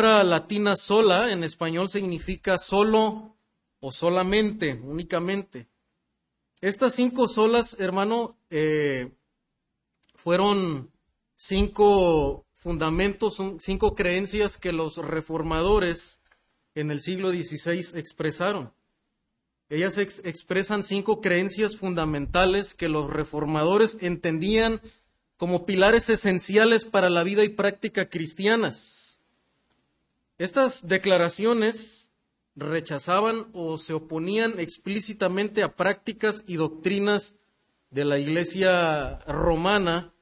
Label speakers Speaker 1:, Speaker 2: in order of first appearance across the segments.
Speaker 1: palabra latina sola en español significa solo o solamente, únicamente. Estas cinco solas, hermano, eh, fueron cinco fundamentos, cinco creencias que los reformadores en el siglo XVI expresaron. Ellas expresan cinco creencias fundamentales que los reformadores entendían como pilares esenciales para la vida y práctica cristianas. Estas declaraciones rechazaban o se oponían explícitamente a prácticas y doctrinas de la Iglesia romana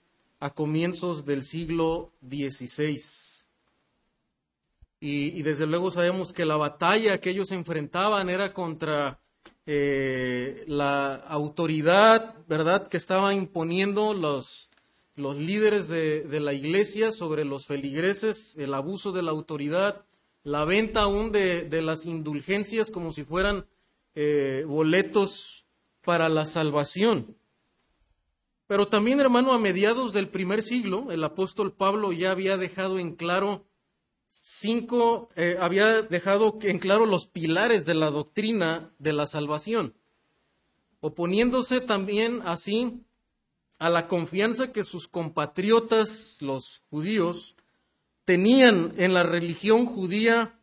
Speaker 1: a comienzos del siglo XVI. Y, desde luego sabemos que la batalla que ellos enfrentaban era contra eh, la autoridad, ¿verdad?, que estaba imponiendo los, los líderes de, la iglesia sobre los feligreses, el abuso de la autoridad, la venta aún de, las indulgencias como si fueran eh, boletos para la salvación. Pero también, hermano, a mediados del primer siglo, el apóstol Pablo ya había dejado en claro cinco, eh, había dejado en claro los pilares de la doctrina de la salvación, oponiéndose también así a la confianza que sus compatriotas, los judíos, tenían en la religión judía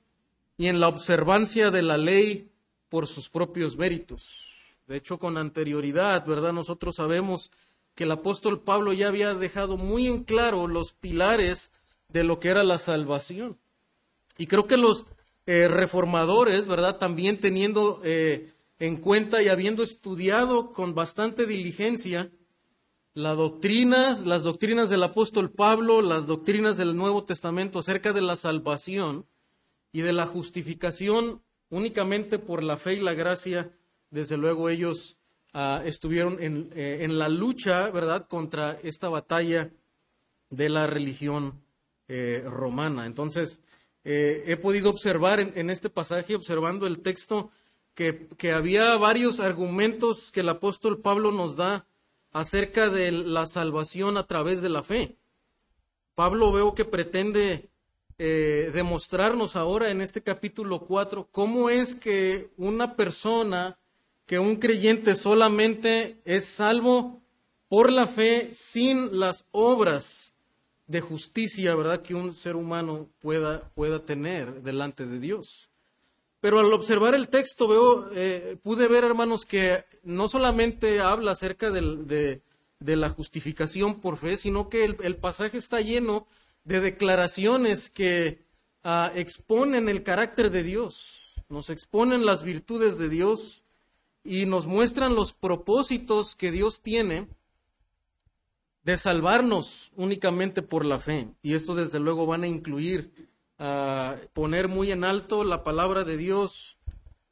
Speaker 1: y en la observancia de la ley por sus propios méritos. De hecho, con anterioridad, ¿verdad? Nosotros sabemos que el apóstol Pablo ya había dejado muy en claro los pilares de lo que era la salvación. Y creo que los eh, reformadores, ¿verdad? También teniendo eh, en cuenta y habiendo estudiado con bastante diligencia las doctrinas, las doctrinas del apóstol Pablo, las doctrinas del Nuevo Testamento acerca de la salvación y de la justificación únicamente por la fe y la gracia, desde luego ellos Ah, estuvieron eh, en, la lucha, ¿verdad?, contra esta batalla de la religión eh, romana. Entonces, eh, he podido observar en, este pasaje, observando el texto, que, que, había varios argumentos que el apóstol Pablo nos da acerca de la salvación a través de la fe. Pablo veo que pretende demostrarnos ahora en este capítulo 4 cómo es que una persona que un creyente solamente es salvo por la fe sin las obras de justicia, ¿verdad? Que un ser humano pueda, pueda tener delante de Dios. Pero al observar el texto veo, eh, pude ver, hermanos, que no solamente habla acerca de, la justificación por fe, sino que el, pasaje está lleno de declaraciones que ah, exponen el carácter de Dios, nos exponen las virtudes de Dios, y nos muestran los propósitos que Dios tiene de salvarnos únicamente por la fe. Y esto desde luego van a incluir a poner muy en alto la palabra de Dios,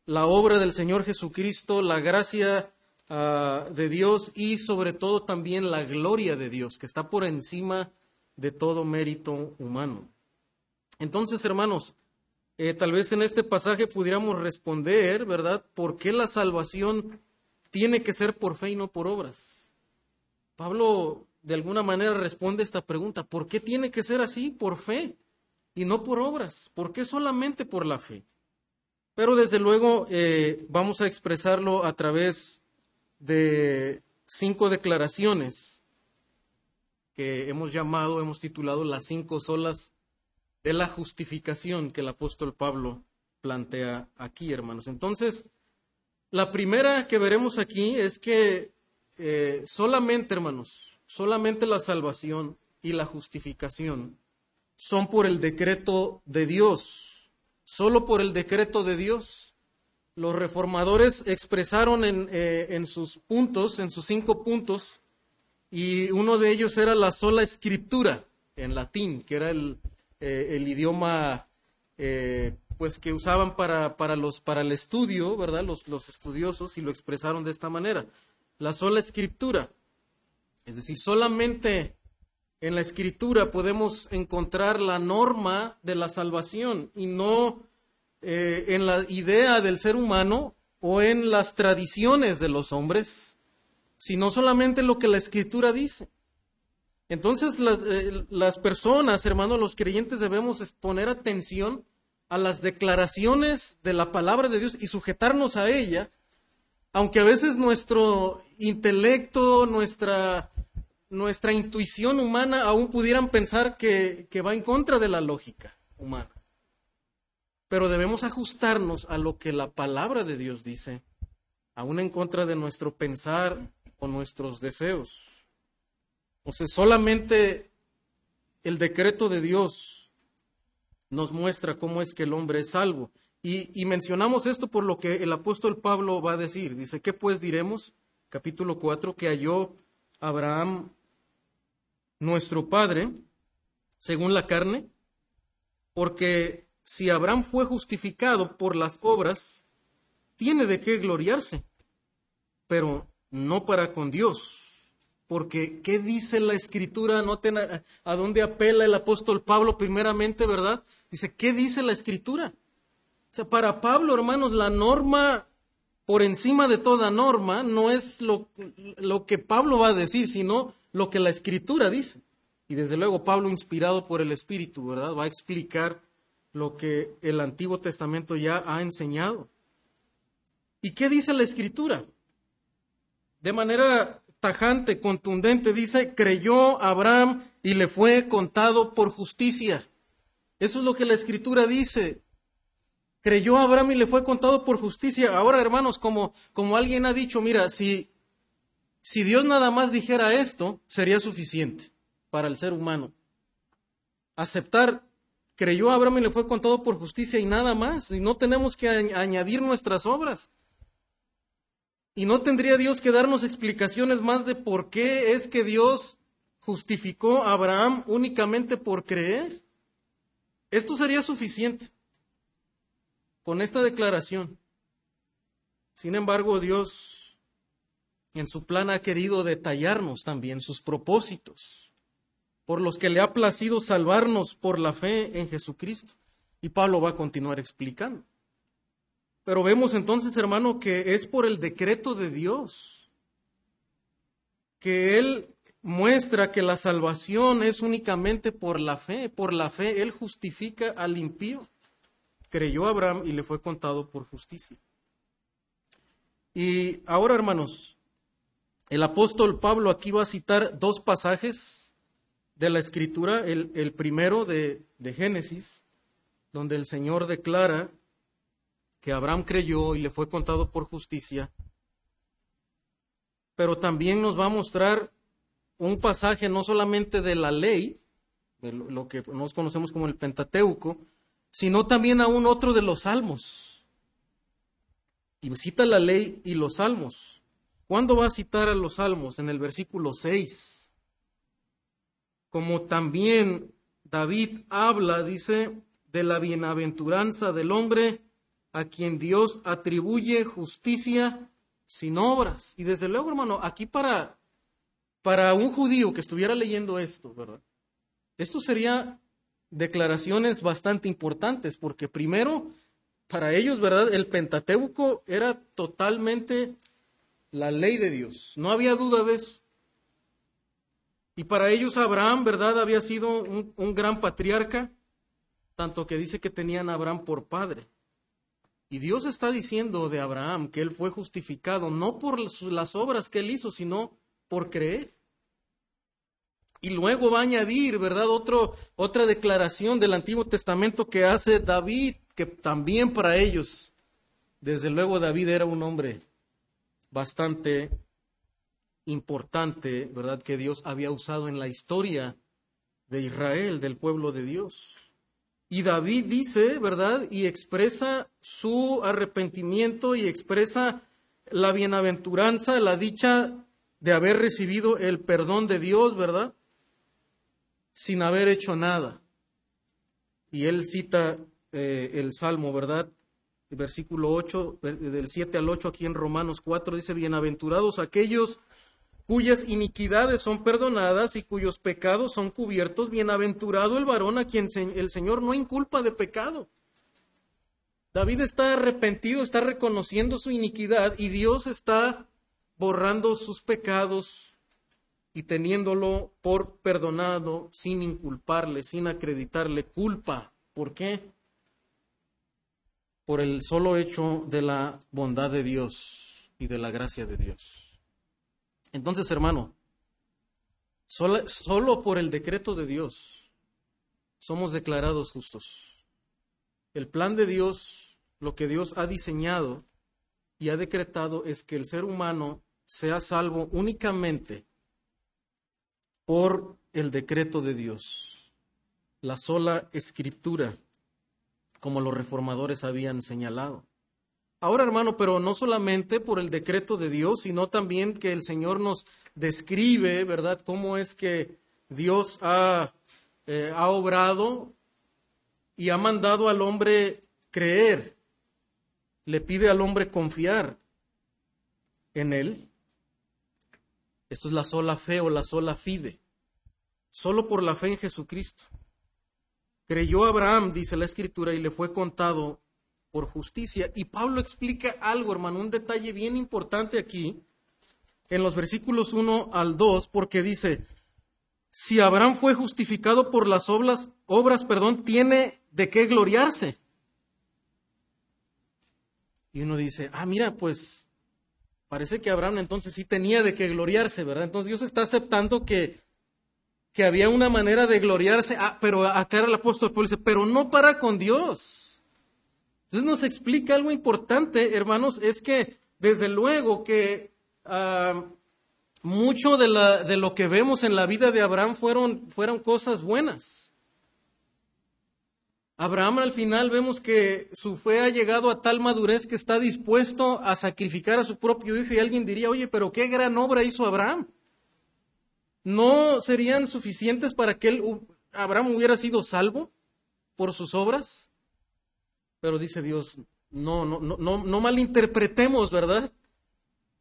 Speaker 1: la obra del Señor Jesucristo, la gracia de Dios y sobre todo también la gloria de Dios, que está por encima de todo mérito humano. Entonces, hermanos, eh, tal vez en este pasaje pudiéramos responder, ¿verdad? ¿Por qué la salvación tiene que ser por fe y no por obras? Pablo de alguna manera responde esta pregunta, ¿por qué tiene que ser así? Por fe y no por obras. ¿Por qué solamente por la fe? Pero desde luego eh, vamos a expresarlo a través de cinco declaraciones que hemos llamado, hemos titulado las cinco solas de la justificación que el apóstol Pablo plantea aquí, hermanos. Entonces, la primera que veremos aquí es que eh, solamente, hermanos, solamente la salvación y la justificación son por el decreto de Dios, solo por el decreto de Dios. Los reformadores expresaron en, eh, en sus puntos, en sus cinco puntos, y uno de ellos era la sola escritura en latín, que era el, eh, el idioma eh, pues que usaban para, para, los, para el estudio, ¿verdad? Los, los estudiosos y lo expresaron de esta manera. La sola escritura. Es decir, solamente en la escritura podemos encontrar la norma de la salvación y no eh, en la idea del ser humano o en las tradiciones de los hombres, sino solamente lo que la escritura dice. Entonces las, eh, las personas, hermanos, los creyentes debemos poner atención a las declaraciones de la palabra de Dios y sujetarnos a ella, aunque a veces nuestro intelecto, nuestra, nuestra intuición humana aún pudieran pensar que, que va en contra de la lógica humana. Pero debemos ajustarnos a lo que la palabra de Dios dice, aún en contra de nuestro pensar o nuestros deseos. O sea, solamente el decreto de Dios nos muestra cómo es que el hombre es salvo. Y, mencionamos esto por lo que el apóstol Pablo va a decir. Dice, ¿qué pues diremos? Capítulo 4, que halló Abraham, nuestro padre, según la carne, porque si Abraham fue justificado por las obras, tiene de qué gloriarse, pero no para con Dios. Porque, ¿qué dice la escritura? Noten a, a dónde apela el apóstol Pablo primeramente, ¿verdad? Dice, ¿qué dice la escritura? O sea, para Pablo, hermanos, la norma por encima de toda norma no es lo, lo que Pablo va a decir, sino lo que la escritura dice. Y desde luego Pablo, inspirado por el Espíritu, ¿verdad? Va a explicar lo que el Antiguo Testamento ya ha enseñado. ¿Y qué dice la Escritura? De manera tajante, contundente, dice, creyó Abraham y le fue contado por justicia. Eso es lo que la Escritura dice creyó Abraham y le fue contado por justicia. Ahora, hermanos, como, como alguien ha dicho, mira, si, si Dios nada más dijera esto, sería suficiente para el ser humano. Aceptar, creyó Abraham y le fue contado por justicia y nada más. Y no tenemos que añadir nuestras obras. Y no tendría Dios que darnos explicaciones más de por qué es que Dios justificó a Abraham únicamente por creer. Esto sería suficiente con esta declaración. Sin embargo, Dios en su plan ha querido detallarnos también sus propósitos, por los que le ha placido salvarnos por la fe en Jesucristo. Y Pablo va a continuar explicando. Pero vemos entonces, hermano, que es por el decreto de Dios que Él muestra que la salvación es únicamente por la fe. Por la fe Él justifica al impío creyó Abraham y le fue contado por justicia. Y ahora, hermanos, el apóstol Pablo aquí va a citar dos pasajes de la escritura, el, primero de, de Génesis, donde el Señor declara que Abraham creyó y le fue contado por justicia, pero también nos va a mostrar un pasaje no solamente de la ley, de lo que nos conocemos como el Pentateuco, sino también a un otro de los salmos. Y cita la ley y los salmos. ¿Cuándo va a citar a los salmos? En el versículo 6. Como también David habla, dice, de la bienaventuranza del hombre a quien Dios atribuye justicia sin obras. Y desde luego, hermano, aquí para, para un judío que estuviera leyendo esto, ¿verdad? Esto sería declaraciones bastante importantes, porque primero, para ellos, ¿verdad? El Pentateuco era totalmente la ley de Dios, no había duda de eso. Y para ellos Abraham, ¿verdad? Había sido un, gran patriarca, tanto que dice que tenían a Abraham por padre. Y Dios está diciendo de Abraham que él fue justificado no por las obras que él hizo, sino por creer. Y luego va a añadir, ¿verdad? Otra declaración del Antiguo Testamento que hace David, que también para ellos, desde luego David era un hombre bastante importante, ¿verdad? Que Dios había usado en la historia de Israel, del pueblo de Dios. Y David dice, ¿verdad? Y expresa su arrepentimiento y expresa la bienaventuranza, la dicha de haber recibido el perdón de Dios, ¿verdad? sin haber hecho nada. Y él cita eh, el Salmo, ¿verdad? Versículo 8, del 7 al 8 aquí en Romanos 4, dice, bienaventurados aquellos cuyas iniquidades son perdonadas y cuyos pecados son cubiertos, bienaventurado el varón a quien el Señor no inculpa de pecado. David está arrepentido, está reconociendo su iniquidad y Dios está borrando sus pecados y teniéndolo por perdonado sin inculparle, sin acreditarle culpa. ¿Por qué? Por el solo hecho de la bondad de Dios y de la gracia de Dios. Entonces, hermano, solo, por el decreto de Dios somos declarados justos. El plan de Dios, lo que Dios ha diseñado y ha decretado es que el ser humano sea salvo únicamente por el decreto de Dios, la sola escritura, como los reformadores habían señalado. Ahora, hermano, pero no solamente por el decreto de Dios, sino también que el Señor nos describe, ¿verdad?, cómo es que Dios ha, eh, ha obrado y ha mandado al hombre creer, le pide al hombre confiar en Él. Esto es la sola fe o la sola fide. Solo por la fe en Jesucristo. Creyó Abraham, dice la Escritura, y le fue contado por justicia. Y Pablo explica algo, hermano, un detalle bien importante aquí, en los versículos 1 al 2, porque dice, si Abraham fue justificado por las obras, obras, perdón, tiene de qué gloriarse. Y uno dice, ah, mira, pues Parece que Abraham entonces sí tenía de qué gloriarse, ¿verdad? Entonces Dios está aceptando que, que había una manera de gloriarse, ah, pero acá el apóstol Pablo dice, pero no para con Dios. Entonces nos explica algo importante, hermanos, es que desde luego que ah, mucho de, la, de, lo que vemos en la vida de Abraham fueron, fueron cosas buenas. Abraham al final vemos que su fe ha llegado a tal madurez que está dispuesto a sacrificar a su propio hijo y alguien diría, oye, pero qué gran obra hizo Abraham. ¿No serían suficientes para que él, Abraham hubiera sido salvo por sus obras? Pero dice Dios, no, no, no, no, malinterpretemos, ¿verdad?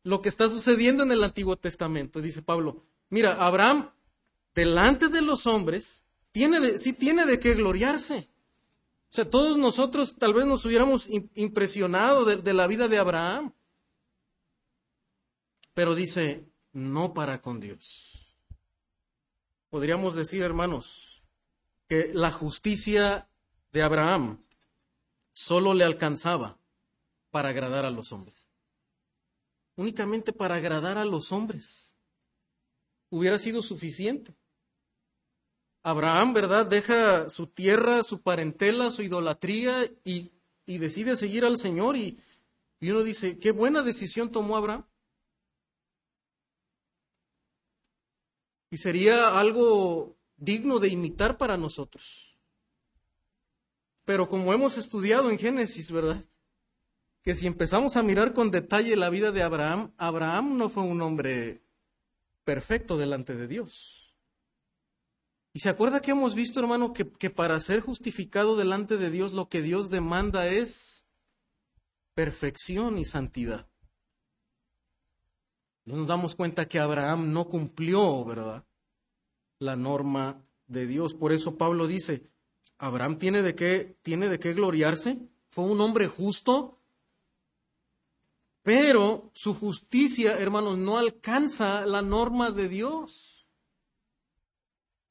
Speaker 1: Lo que está sucediendo en el Antiguo Testamento. Dice Pablo, mira, Abraham, delante de los hombres, tiene de, sí tiene de qué gloriarse. O sea, todos nosotros tal vez nos hubiéramos impresionado de, la vida de Abraham. Pero dice, no para con Dios. Podríamos decir, hermanos, que la justicia de Abraham solo le alcanzaba para agradar a los hombres. Únicamente para agradar a los hombres. Hubiera sido suficiente. Abraham, ¿verdad? Deja su tierra, su parentela, su idolatría y, decide seguir al Señor y, y uno dice, qué buena decisión tomó Abraham. Y sería algo digno de imitar para nosotros. Pero como hemos estudiado en Génesis, ¿verdad? Que si empezamos a mirar con detalle la vida de Abraham, Abraham no fue un hombre perfecto delante de Dios. Y se acuerda que hemos visto, hermano, que, para ser justificado delante de Dios lo que Dios demanda es perfección y santidad. Nos damos cuenta que Abraham no cumplió, ¿verdad? La norma de Dios. Por eso Pablo dice, Abraham tiene de qué, tiene de qué gloriarse. Fue un hombre justo, pero su justicia, hermanos, no alcanza la norma de Dios.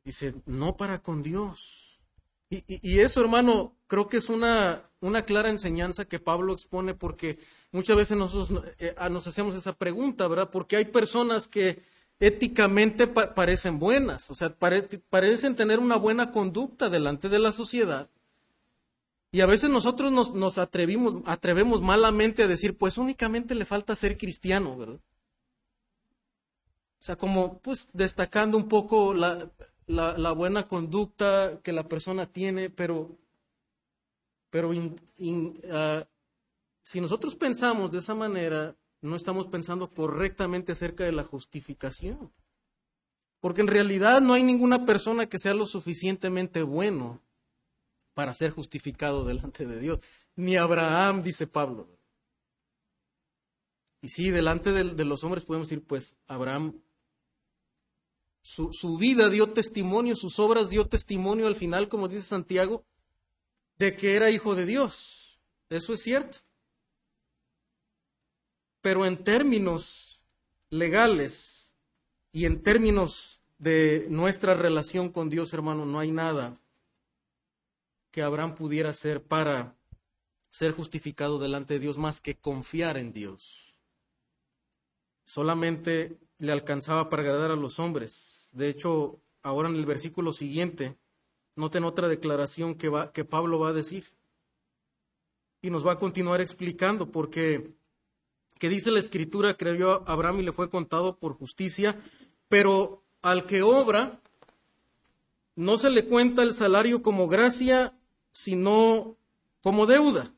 Speaker 1: Dice, no para con Dios. Y, eso, hermano, creo que es una, una, clara enseñanza que Pablo expone porque muchas veces nosotros eh, nos hacemos esa pregunta, ¿verdad? Porque hay personas que éticamente parecen buenas, o sea, parecen tener una buena conducta delante de la sociedad. Y a veces nosotros nos, atrevimos, atrevemos malamente a decir, pues únicamente le falta ser cristiano, ¿verdad? O sea, como pues destacando un poco la, la, buena conducta que la persona tiene, pero, pero ah, si nosotros pensamos de esa manera, no estamos pensando correctamente acerca de la justificación. Porque en realidad no hay ninguna persona que sea lo suficientemente bueno para ser justificado delante de Dios. Ni Abraham, dice Pablo. Y sí, delante de, de los hombres podemos decir, pues Abraham su, vida dio testimonio, sus obras dio testimonio al final, como dice Santiago, de que era hijo de Dios. Eso es cierto. Pero en términos legales, Y en términos de nuestra relación con Dios, hermano, no hay nada que Abraham pudiera hacer para ser justificado delante de Dios más que confiar en Dios. Solamente le alcanzaba para agradar a los hombres. De hecho, ahora en el versículo siguiente, noten otra declaración que, va, que Pablo va a decir. Y nos va a continuar explicando porque que dice la escritura, creyó Abraham y le fue contado por justicia, pero al que obra, no se le cuenta el salario como gracia, sino como deuda.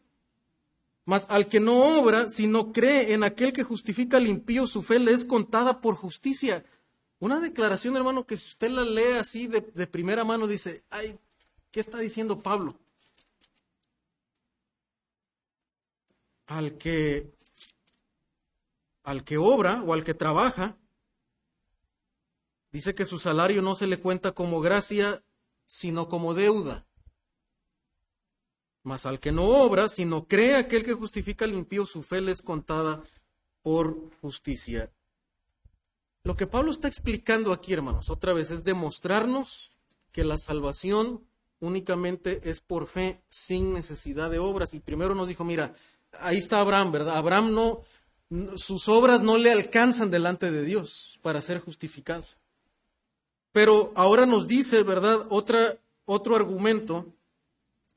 Speaker 1: Mas al que no obra, sino cree en aquel que justifica al impío, su fe le es contada por justicia. Una declaración, hermano, que si usted la lee así de, de primera mano, dice, ay, ¿qué está diciendo Pablo? Al que, al que obra o al que trabaja, dice que su salario no se le cuenta como gracia, sino como deuda. Mas al que no obra, sino cree aquel que justifica al impío, su fe le es contada por justicia. Lo que Pablo está explicando aquí, hermanos, otra vez es demostrarnos que la salvación únicamente es por fe, sin necesidad de obras. Y primero nos dijo, mira, ahí está Abraham, ¿verdad? Abraham no, sus obras no le alcanzan delante de Dios para ser justificados. Pero ahora nos dice, ¿verdad? Otra, otro argumento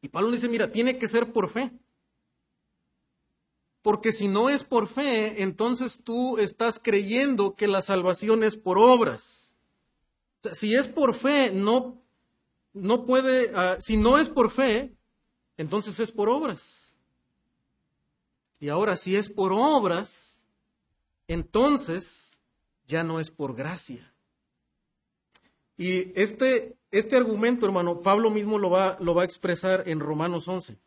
Speaker 1: y Pablo dice, mira, tiene que ser por fe. Porque si no es por fe, entonces tú estás creyendo que la salvación es por obras. Si es por fe, no, no puede, uh, si no es por fe, entonces es por obras. Y ahora, si es por obras, entonces ya no es por gracia. Y este, este argumento, hermano, Pablo mismo lo va, lo va a expresar en Romanos 11.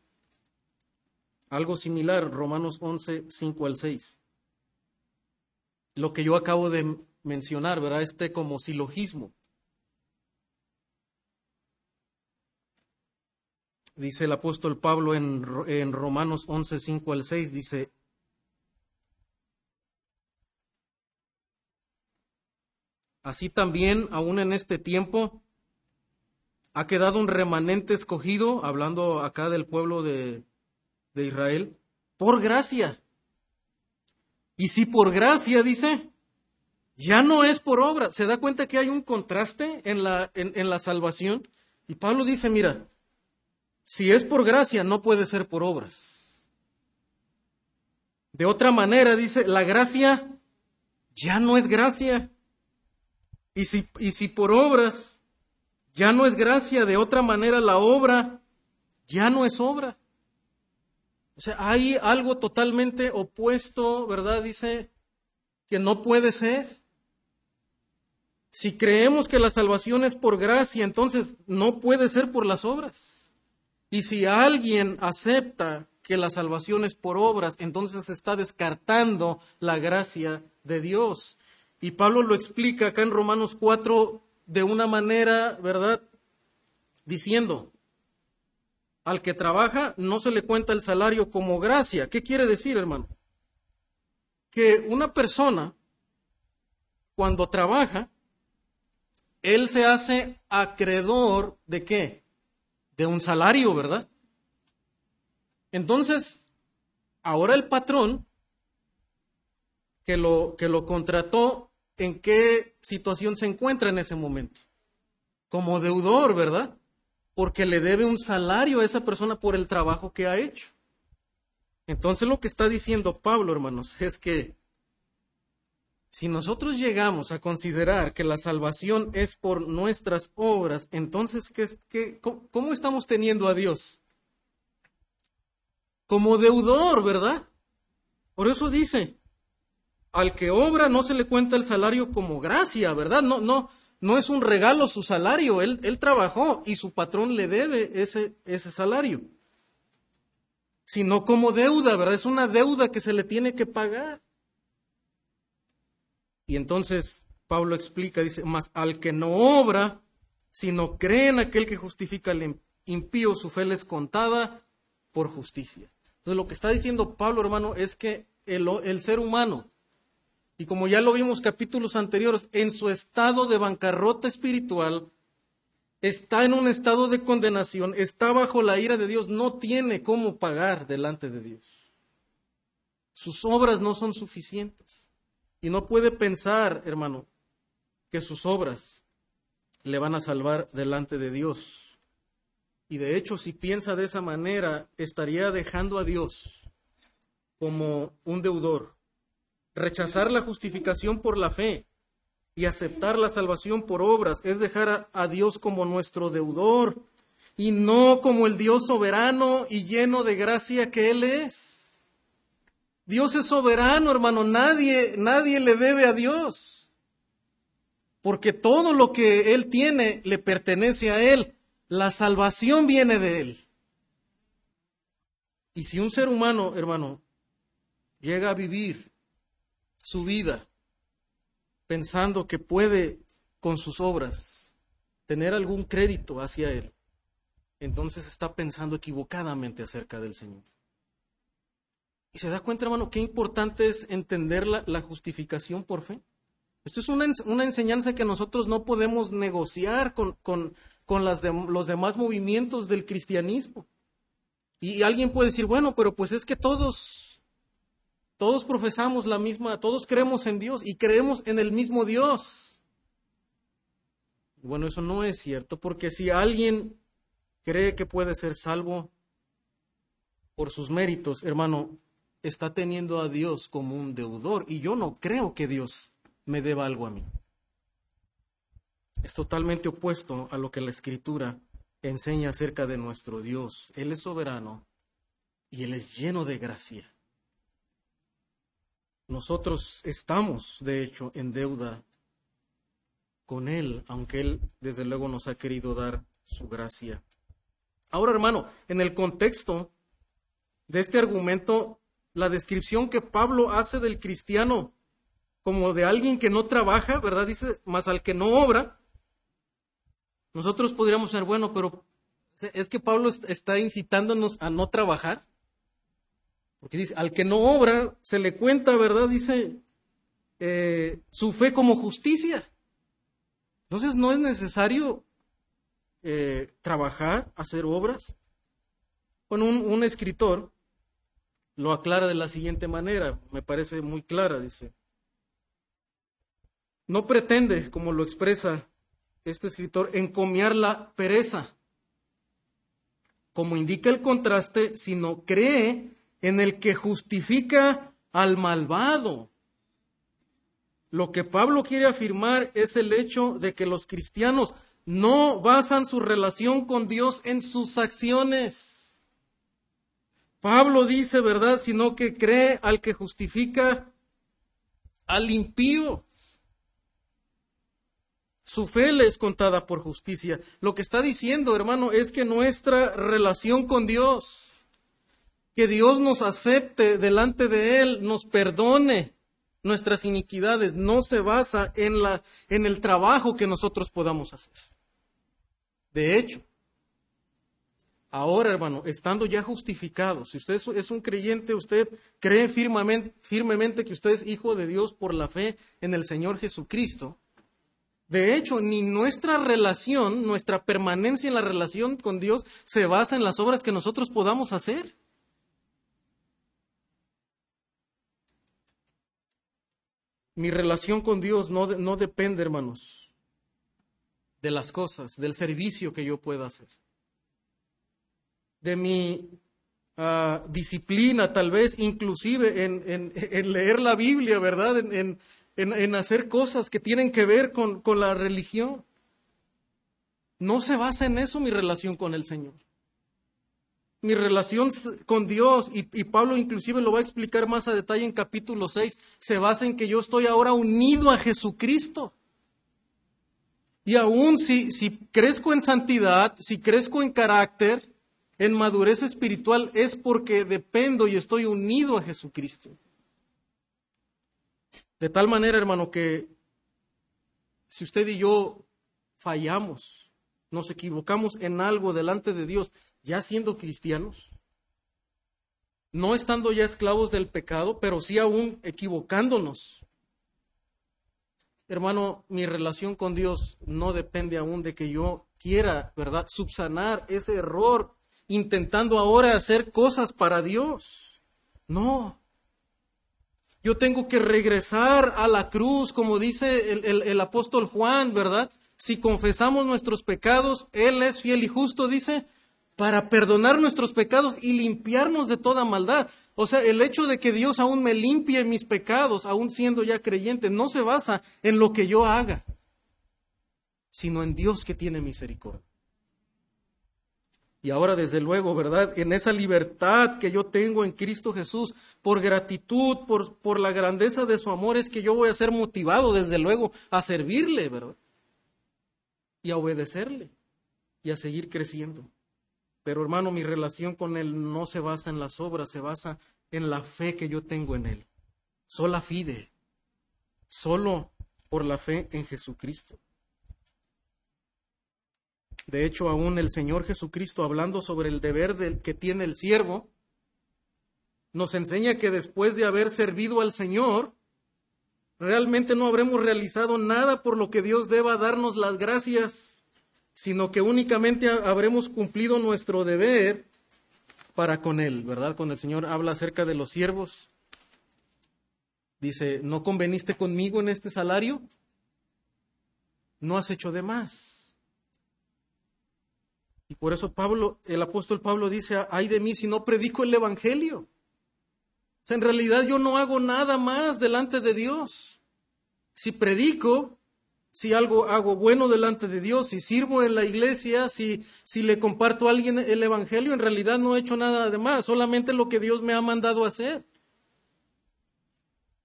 Speaker 1: Algo similar, Romanos 11, 5 al 6. Lo que yo acabo de mencionar, ¿verdad? Este como silogismo. Dice el apóstol Pablo en, en Romanos 11, 5 al 6, dice, Así también, aún en este tiempo, ha quedado un remanente escogido, hablando acá del pueblo de, de Israel, por gracia. Y si por gracia, dice, ya no es por obra. ¿Se da cuenta que hay un contraste en la, en, en la salvación? Y Pablo dice, mira, si es por gracia, no puede ser por obras. De otra manera, dice, la gracia ya no es gracia. Y si, y si por obras ya no es gracia, de otra manera la obra ya no es obra. O sea, hay algo totalmente opuesto, ¿verdad? Dice que no puede ser. Si creemos que la salvación es por gracia, entonces no puede ser por las obras. Y si alguien acepta que la salvación es por obras, entonces está descartando la gracia de Dios. Y Pablo lo explica acá en Romanos 4 de una manera, ¿verdad? Diciendo, al que trabaja no se le cuenta el salario como gracia. ¿Qué quiere decir, hermano? Que una persona, cuando trabaja, él se hace acreedor de qué? De un salario, ¿verdad? Entonces, ahora el patrón que lo, que lo contrató en qué situación se encuentra en ese momento. Como deudor, ¿verdad? Porque le debe un salario a esa persona por el trabajo que ha hecho. Entonces lo que está diciendo Pablo, hermanos, es que si nosotros llegamos a considerar que la salvación es por nuestras obras, entonces ¿qué, qué, ¿cómo estamos teniendo a Dios? Como deudor, ¿verdad? Por eso dice, al que obra no se le cuenta el salario como gracia, ¿verdad? No, no, no es un regalo su salario, él, él trabajó y su patrón le debe ese, ese salario, sino como deuda, ¿verdad? Es una deuda que se le tiene que pagar. Y entonces Pablo explica, dice, más al que no obra, sino cree en aquel que justifica al impío, su fe le es contada por justicia. Entonces lo que está diciendo Pablo, hermano, es que el, el ser humano, y como ya lo vimos capítulos anteriores, en su estado de bancarrota espiritual, está en un estado de condenación, está bajo la ira de Dios, no tiene cómo pagar delante de Dios. Sus obras no son suficientes. Y no puede pensar, hermano, que sus obras le van a salvar delante de Dios. Y de hecho, si piensa de esa manera, estaría dejando a Dios como un deudor. Rechazar la justificación por la fe y aceptar la salvación por obras es dejar a, Dios como nuestro deudor y no como el Dios soberano y lleno de gracia que Él es. Dios es soberano, hermano, nadie, nadie le debe a Dios. Porque todo lo que Él tiene le pertenece a Él. La salvación viene de Él. Y si un ser humano, hermano, llega a vivir su vida pensando que puede con sus obras tener algún crédito hacia Él, entonces está pensando equivocadamente acerca del Señor. Y se da cuenta, hermano, qué importante es entender la, justificación por fe. Esto es una, una, enseñanza que nosotros no podemos negociar con, con, las los demás movimientos del cristianismo. y alguien puede decir, bueno, pero pues es que todos todos profesamos la misma, todos creemos en Dios y creemos en el mismo Dios. Bueno, eso no es cierto, porque si alguien cree que puede ser salvo por sus méritos, hermano, está teniendo a Dios como un deudor y yo no creo que Dios me deba algo a mí. Es totalmente opuesto a lo que la Escritura enseña acerca de nuestro Dios. Él es soberano y Él es lleno de gracia. Nosotros estamos, de hecho, en deuda con Él, aunque Él, desde luego, nos ha querido dar su gracia. Ahora, hermano, en el contexto de este argumento, la descripción que Pablo hace del cristiano como de alguien que no trabaja, ¿verdad? Dice, más al que no obra, nosotros podríamos ser, bueno, pero es que Pablo está incitándonos a no trabajar. Porque dice, al que no obra, se le cuenta, ¿verdad? Dice, eh, su fe como justicia. Entonces no es necesario eh, trabajar, hacer obras. Bueno, un, un escritor lo aclara de la siguiente manera, me parece muy clara, dice. No pretende, como lo expresa este escritor, encomiar la pereza, como indica el contraste, sino cree en el que justifica al malvado. Lo que Pablo quiere afirmar es el hecho de que los cristianos no basan su relación con Dios en sus acciones. Pablo dice, ¿verdad? Sino que cree al que justifica al impío. Su fe le es contada por justicia. Lo que está diciendo, hermano, es que nuestra relación con Dios que Dios nos acepte delante de Él, nos perdone nuestras iniquidades, no se basa en, la, en el trabajo que nosotros podamos hacer. De hecho, ahora hermano, estando ya justificado, si usted es un creyente, usted cree firmemente, que usted es hijo de Dios por la fe en el Señor Jesucristo, de hecho, ni nuestra relación, nuestra permanencia en la relación con Dios se basa en las obras que nosotros podamos hacer. Mi relación con Dios no depende, hermanos, de las cosas, del servicio que yo pueda hacer, de mi ah, disciplina, tal vez, inclusive en, leer la Biblia, ¿verdad? En, hacer cosas que tienen que ver con, con la religión. No se basa en eso mi relación con el Señor mi relación con Dios, y, Pablo inclusive lo va a explicar más a detalle en capítulo 6, se basa en que yo estoy ahora unido a Jesucristo. Y aún si, si crezco en santidad, si crezco en carácter, en madurez espiritual, es porque dependo y estoy unido a Jesucristo. De tal manera, hermano, que si usted y yo fallamos, nos equivocamos en algo delante de Dios, ya siendo cristianos, no estando ya esclavos del pecado, pero sí aún equivocándonos hermano, mi relación con Dios no depende aún de que yo quiera, ¿verdad?, subsanar ese error intentando ahora hacer cosas para Dios. No. Yo tengo que regresar a la cruz, como dice el, el apóstol Juan, ¿verdad? Si confesamos nuestros pecados, Él es fiel y justo, dice, para perdonar nuestros pecados y limpiarnos de toda maldad. O sea, el hecho de que Dios aún me limpie mis pecados, aún siendo ya creyente, no se basa en lo que yo haga, sino en Dios que tiene misericordia. Y ahora, desde luego, ¿verdad? En esa libertad que yo tengo en Cristo Jesús, por gratitud, por, por la grandeza de su amor, es que yo voy a ser motivado, desde luego, a servirle, ¿verdad? Y a obedecerle y a seguir creciendo. Pero hermano, mi relación con Él no se basa en las obras, se basa en la fe que yo tengo en Él. Sola fide, solo por la fe en Jesucristo. De hecho, aún el Señor Jesucristo, hablando sobre el deber del que tiene el siervo, nos enseña que después de haber servido al Señor, realmente no habremos realizado nada por lo que Dios deba darnos las gracias sino que únicamente habremos cumplido nuestro deber para con Él, ¿verdad? Cuando el Señor habla acerca de los siervos, dice, ¿no conveniste conmigo en este salario? No has hecho de más. Y por eso Pablo, el apóstol Pablo dice, ay de mí si no predico el Evangelio. O sea, en realidad yo no hago nada más delante de Dios. Si predico, si algo hago bueno delante de Dios, si sirvo en la iglesia, si, si le comparto a alguien el Evangelio, en realidad no he hecho nada de más, solamente lo que Dios me ha mandado hacer.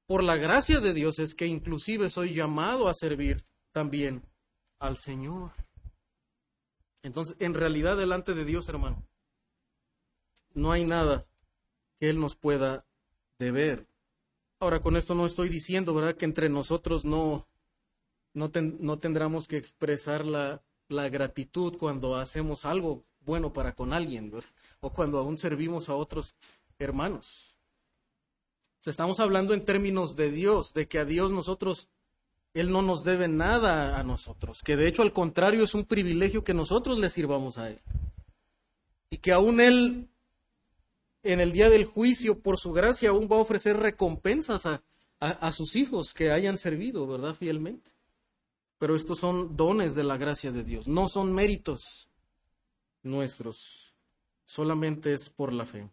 Speaker 1: Por la gracia de Dios es que inclusive soy llamado a servir también al Señor. Entonces, en realidad delante de Dios, hermano, no hay nada que Él nos pueda deber. Ahora, con esto no estoy diciendo, ¿verdad?, que entre nosotros no, no, no tendremos que expresar la, la, gratitud cuando hacemos algo bueno para con alguien o cuando aún servimos a otros hermanos. estamos hablando en términos de Dios, de que a Dios nosotros, Él no nos debe nada a nosotros, que de hecho al contrario es un privilegio que nosotros le sirvamos a Él. Y que aún Él, en el día del juicio, por su gracia, aún va a ofrecer recompensas a, a sus hijos que hayan servido, ¿verdad? Fielmente pero estos son dones de la gracia de Dios, no son méritos nuestros, solamente es por la fe.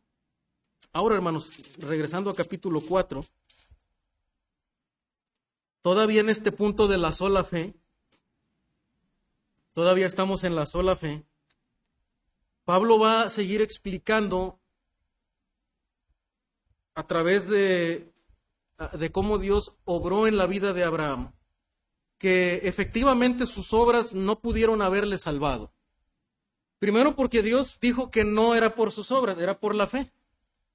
Speaker 1: Ahora, hermanos, regresando a capítulo 4, todavía en este punto de la sola fe, todavía estamos en la sola fe, Pablo va a seguir explicando a través de, de cómo Dios obró en la vida de Abraham que efectivamente sus obras no pudieron haberle salvado. Primero porque Dios dijo que no era por sus obras, era por la fe.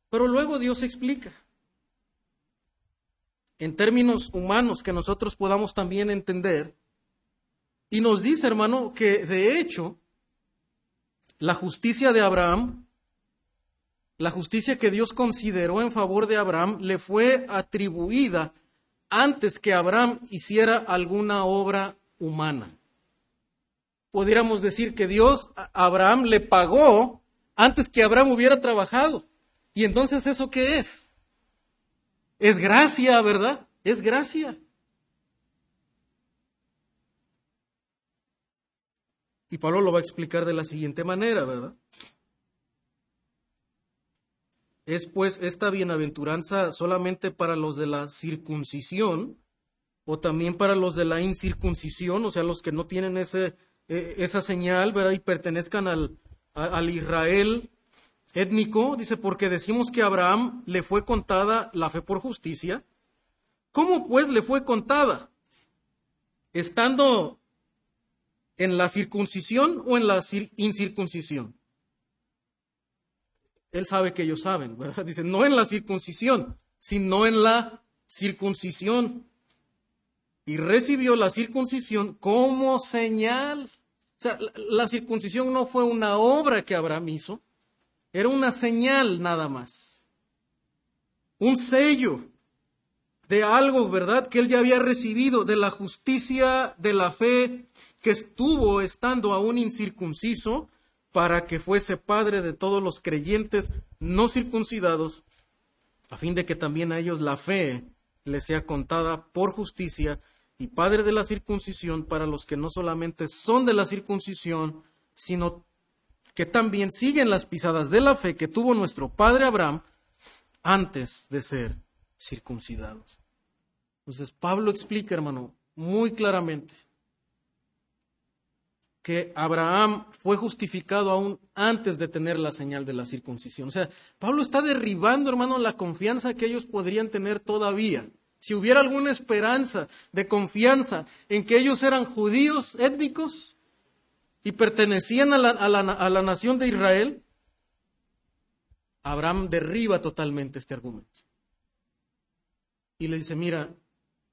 Speaker 1: Pero luego Dios explica, en términos humanos que nosotros podamos también entender, y nos dice, hermano, que de hecho la justicia de Abraham, la justicia que Dios consideró en favor de Abraham, le fue atribuida antes que Abraham hiciera alguna obra humana. Pudiéramos decir que Dios a Abraham le pagó antes que Abraham hubiera trabajado. ¿Y entonces eso qué es? Es gracia, ¿verdad? Es gracia. Y Pablo lo va a explicar de la siguiente manera, ¿verdad? ¿Es pues esta bienaventuranza solamente para los de la circuncisión o también para los de la incircuncisión, o sea, los que no tienen ese, e, esa señal, ¿verdad? Y pertenezcan al, al Israel étnico? Dice, porque decimos que a Abraham le fue contada la fe por justicia. ¿Cómo pues le fue contada? ¿Estando en la circuncisión o en la incircuncisión? Él sabe que ellos saben, ¿verdad? Dice, no en la circuncisión, sino en la circuncisión. Y recibió la circuncisión como señal. O sea, la, circuncisión no fue una obra que Abraham hizo, era una señal nada más. Un sello de algo, ¿verdad? Que él ya había recibido, de la justicia de la fe que estuvo estando aún incircunciso, para que fuese padre de todos los creyentes no circuncidados, a fin de que también a ellos la fe les sea contada por justicia, y padre de la circuncisión para los que no solamente son de la circuncisión, sino que también siguen las pisadas de la fe que tuvo nuestro padre Abraham antes de ser circuncidados. Entonces Pablo explica, hermano, muy claramente que Abraham fue justificado aún antes de tener la señal de la circuncisión. O sea, Pablo está derribando, hermano, la confianza que ellos podrían tener todavía. Si hubiera alguna esperanza de confianza en que ellos eran judíos étnicos y pertenecían a la, a la, a la nación de Israel, Abraham derriba totalmente este argumento. Y le dice, mira,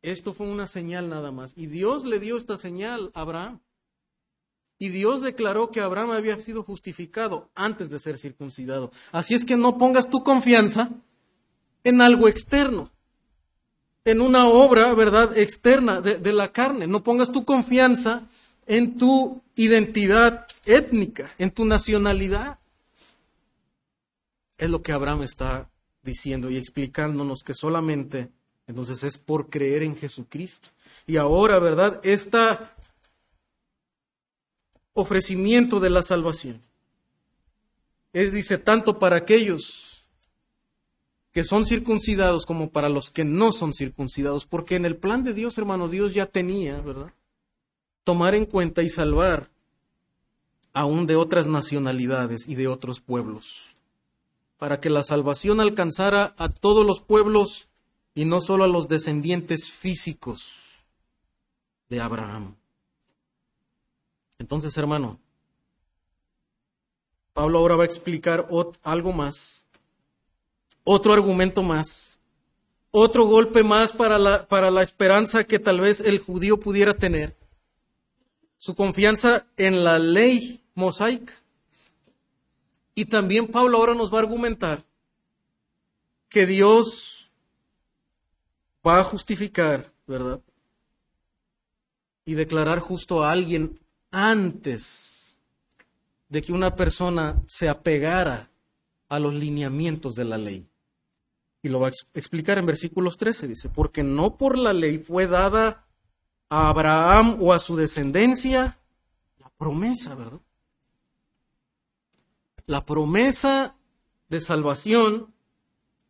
Speaker 1: esto fue una señal nada más. Y Dios le dio esta señal a Abraham. Y Dios declaró que Abraham había sido justificado antes de ser circuncidado. Así es que no pongas tu confianza en algo externo, en una obra, ¿verdad?, externa de, de la carne. No pongas tu confianza en tu identidad étnica, en tu nacionalidad. Es lo que Abraham está diciendo y explicándonos que solamente entonces es por creer en Jesucristo. Y ahora, ¿verdad? Esta ofrecimiento de la salvación. Es, dice, tanto para aquellos que son circuncidados como para los que no son circuncidados, porque en el plan de Dios, hermano, Dios ya tenía, ¿verdad? Tomar en cuenta y salvar aún de otras nacionalidades y de otros pueblos, para que la salvación alcanzara a todos los pueblos y no solo a los descendientes físicos de Abraham. Entonces, hermano, Pablo ahora va a explicar algo más, otro argumento más, otro golpe más para la, para la esperanza que tal vez el judío pudiera tener, su confianza en la ley mosaica. Y también Pablo ahora nos va a argumentar que Dios va a justificar, ¿verdad? Y declarar justo a alguien antes de que una persona se apegara a los lineamientos de la ley. Y lo va a explicar en versículos 13, dice, porque no por la ley fue dada a Abraham o a su descendencia la promesa, ¿verdad? La promesa de salvación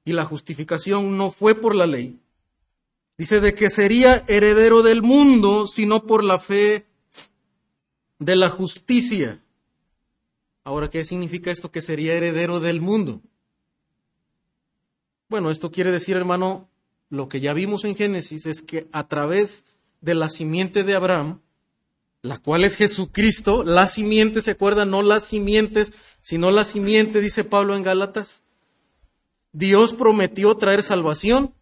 Speaker 1: y la justificación no fue por la ley. Dice de que sería heredero del mundo, sino por la fe de la justicia. Ahora, ¿qué significa esto que sería heredero del mundo? Bueno, esto quiere decir, hermano, lo que ya vimos en Génesis es que a través de la simiente de Abraham, la cual es Jesucristo, la simiente, ¿se acuerdan? No las simientes, sino la simiente, dice Pablo en Gálatas. Dios prometió traer salvación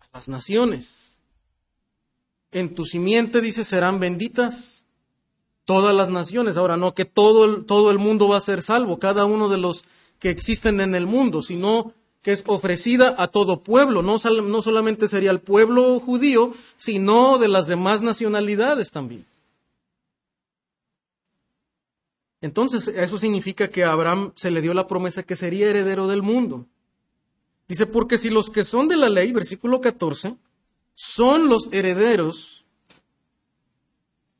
Speaker 1: a las naciones. En tu simiente, dice, serán benditas todas las naciones. Ahora, no que todo el, todo el mundo va a ser salvo, cada uno de los que existen en el mundo, sino que es ofrecida a todo pueblo. No, no solamente sería el pueblo judío, sino de las demás nacionalidades también. Entonces, eso significa que a Abraham se le dio la promesa que sería heredero del mundo. Dice, porque si los que son de la ley, versículo 14, son los herederos,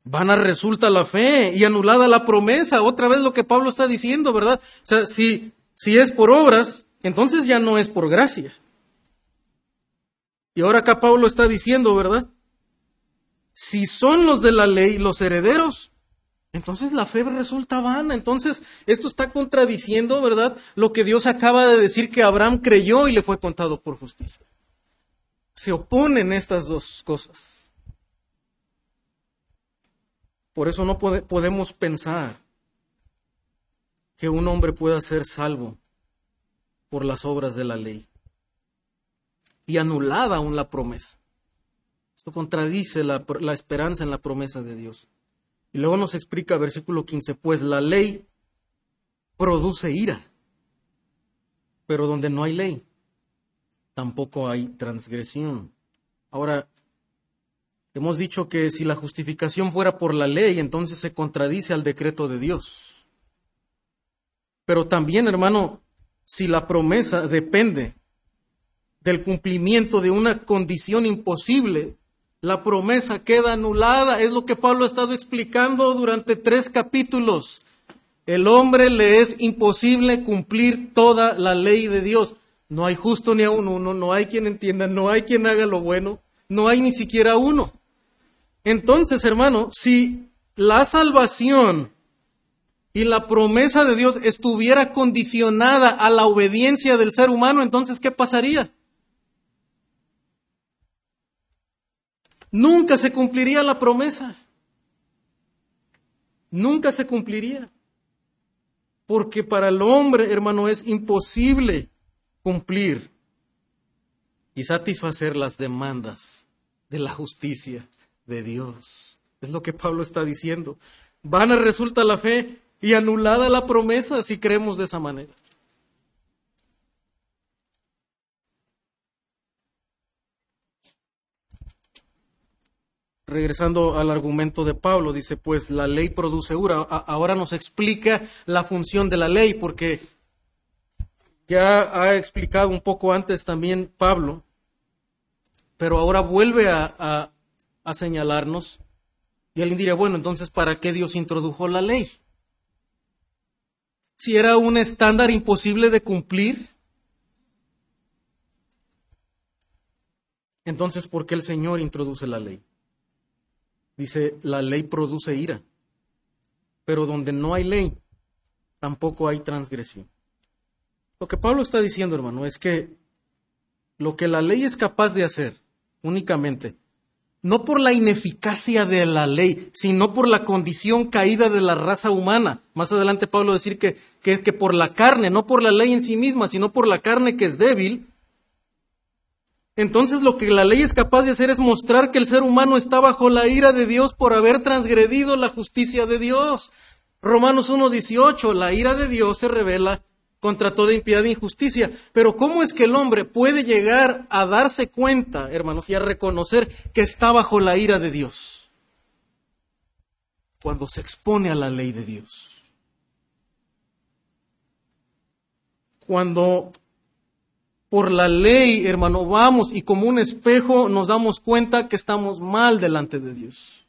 Speaker 1: Vana resulta la fe y anulada la promesa. Otra vez lo que Pablo está diciendo, ¿verdad? O sea, si, si es por obras, entonces ya no es por gracia. Y ahora acá Pablo está diciendo, ¿verdad? Si son los de la ley los herederos, entonces la fe resulta vana. Entonces esto está contradiciendo, ¿verdad? Lo que Dios acaba de decir que Abraham creyó y le fue contado por justicia. Se oponen estas dos cosas. Por eso no podemos pensar que un hombre pueda ser salvo por las obras de la ley. Y anulada aún la promesa. Esto contradice la, esperanza en la promesa de Dios. Y luego nos explica versículo 15, pues la ley produce ira, pero donde no hay ley, tampoco hay transgresión. Ahora, hemos dicho que si la justificación fuera por la ley, entonces se contradice al decreto de Dios. Pero también, hermano, si la promesa depende del cumplimiento de una condición imposible, la promesa queda anulada. Es lo que Pablo ha estado explicando durante tres capítulos. El hombre le es imposible cumplir toda la ley de Dios. No hay justo ni a uno, no hay quien entienda, no hay quien haga lo bueno, no hay ni siquiera uno. Entonces, hermano, si la salvación y la promesa de Dios estuviera condicionada a la obediencia del ser humano, entonces, ¿qué pasaría? Nunca se cumpliría la promesa. Nunca se cumpliría. Porque para el hombre, hermano, es imposible cumplir y satisfacer las demandas de la justicia de Dios. Es lo que Pablo está diciendo. Vana resulta la fe y anulada la promesa si creemos de esa manera. regresando al argumento de Pablo, dice, pues la ley produce ura. Ahora nos explica la función de la ley, porque ya ha explicado un poco antes también Pablo, pero ahora vuelve a, a señalarnos. Y alguien diría, bueno, entonces, ¿para qué Dios introdujo la ley? Si era un estándar imposible de cumplir, entonces, ¿por qué el Señor introduce la ley? Dice, la ley produce ira, pero donde no hay ley, tampoco hay transgresión. Lo que Pablo está diciendo, hermano, es que lo que la ley es capaz de hacer únicamente, no por la ineficacia de la ley, sino por la condición caída de la raza humana. Más adelante Pablo decir que, que, que por la carne, no por la ley en sí misma, sino por la carne que es débil, entonces lo que la ley es capaz de hacer es mostrar que el ser humano está bajo la ira de Dios por haber transgredido la justicia de Dios. Romanos 1.18, la ira de Dios se revela contra toda impiedad e injusticia. Pero ¿cómo es que el hombre puede llegar a darse cuenta, hermanos, y a reconocer que está bajo la ira de Dios? Cuando se expone a la ley de Dios. Cuando por la ley, hermano, vamos y como un espejo nos damos cuenta que estamos mal delante de Dios.